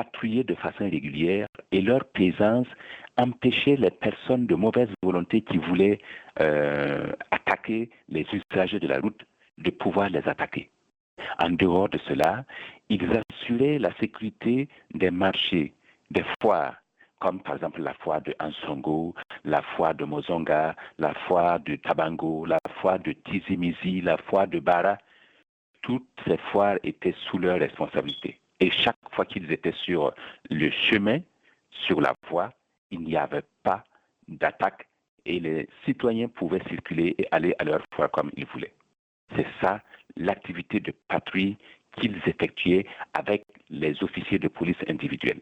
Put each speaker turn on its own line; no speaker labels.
patrouillaient de façon régulière et leur présence empêchait les personnes de mauvaise volonté qui voulaient euh, attaquer les usagers de la route de pouvoir les attaquer. En dehors de cela, ils assuraient la sécurité des marchés, des foires, comme par exemple la foire de Ansongo, la foire de Mozonga, la foire de Tabango, la foire de Tizimizi, la foire de Bara. Toutes ces foires étaient sous leur responsabilité. Et chaque fois qu'ils étaient sur le chemin, sur la voie, il n'y avait pas d'attaque et les citoyens pouvaient circuler et aller à leur foire comme ils voulaient. C'est ça l'activité de patrouille qu'ils effectuaient avec les officiers de police individuels.